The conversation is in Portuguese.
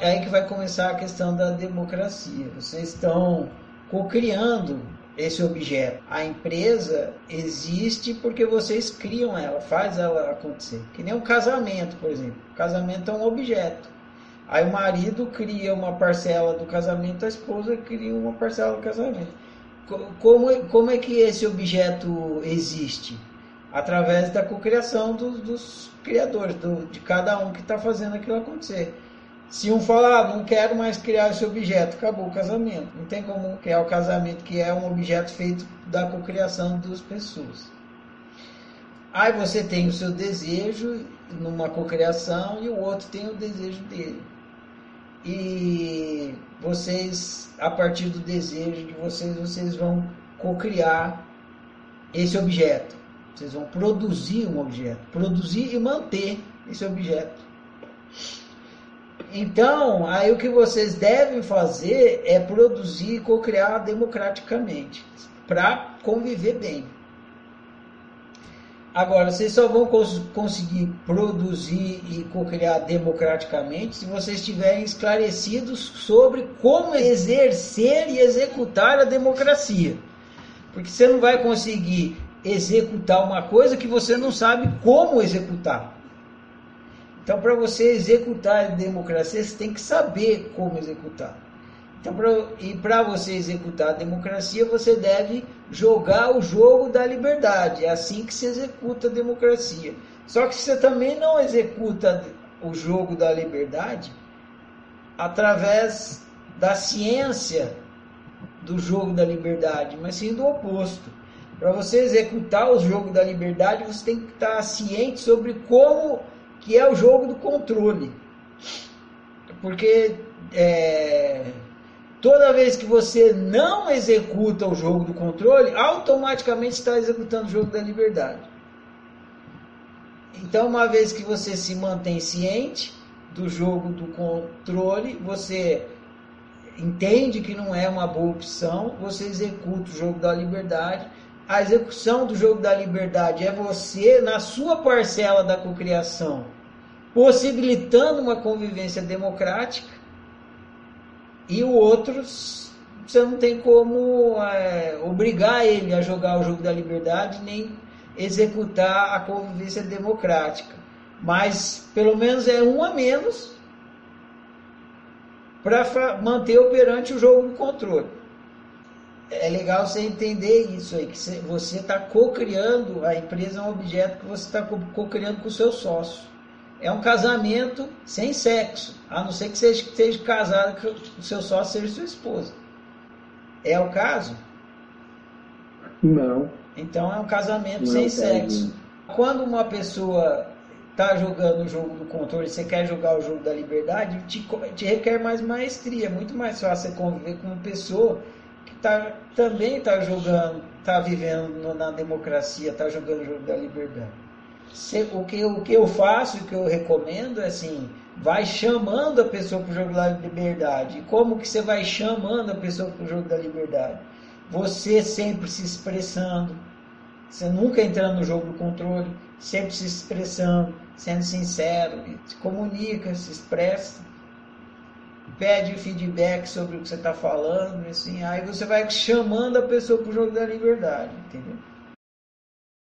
É aí que vai começar a questão da democracia. Vocês estão co-criando esse objeto. A empresa existe porque vocês criam ela, faz ela acontecer. Que nem um casamento, por exemplo. O casamento é um objeto. Aí o marido cria uma parcela do casamento, a esposa cria uma parcela do casamento. Como, como é que esse objeto existe? Através da cocriação dos, dos criadores, do, de cada um que está fazendo aquilo acontecer. Se um falar, ah, não quero mais criar esse objeto, acabou o casamento. Não tem como criar o casamento, que é um objeto feito da cocriação das pessoas. Aí você tem o seu desejo numa cocriação e o outro tem o desejo dele. E vocês, a partir do desejo de vocês, vocês vão cocriar esse objeto. Vocês vão produzir um objeto, produzir e manter esse objeto. Então, aí o que vocês devem fazer é produzir e co-criar democraticamente, para conviver bem. Agora, vocês só vão cons conseguir produzir e co-criar democraticamente se vocês estiverem esclarecidos sobre como exercer e executar a democracia. Porque você não vai conseguir executar uma coisa que você não sabe como executar. Então, para você executar a democracia, você tem que saber como executar. Então, pra, e para você executar a democracia, você deve jogar o jogo da liberdade. É assim que se executa a democracia. Só que você também não executa o jogo da liberdade através da ciência do jogo da liberdade, mas sim do oposto. Para você executar o jogo da liberdade, você tem que estar ciente sobre como que é o jogo do controle. Porque é, toda vez que você não executa o jogo do controle, automaticamente está executando o jogo da liberdade. Então, uma vez que você se mantém ciente do jogo do controle, você entende que não é uma boa opção, você executa o jogo da liberdade a execução do jogo da liberdade é você, na sua parcela da cocriação, possibilitando uma convivência democrática, e o outro, você não tem como é, obrigar ele a jogar o jogo da liberdade, nem executar a convivência democrática. Mas pelo menos é um a menos para manter operante o jogo do controle é legal você entender isso aí, que você está co-criando, a empresa é um objeto que você está co-criando com o seu sócio. É um casamento sem sexo, a não ser que seja, esteja casado, que o seu sócio seja sua esposa. É o caso? Não. Então é um casamento não sem é sexo. Quando uma pessoa está jogando o jogo do controle, você quer jogar o jogo da liberdade, te, te requer mais maestria. É muito mais fácil você conviver com uma pessoa tá, também está jogando, está vivendo na democracia, está jogando o jogo da liberdade. Se, o, que, o que eu faço, o que eu recomendo é assim, vai chamando a pessoa para o jogo da liberdade. Como que você vai chamando a pessoa para o jogo da liberdade? Você sempre se expressando, você nunca entrando no jogo do controle, sempre se expressando, sendo sincero, se comunica, se expressa pede feedback sobre o que você está falando, assim, aí você vai chamando a pessoa para o jogo da liberdade, entendeu?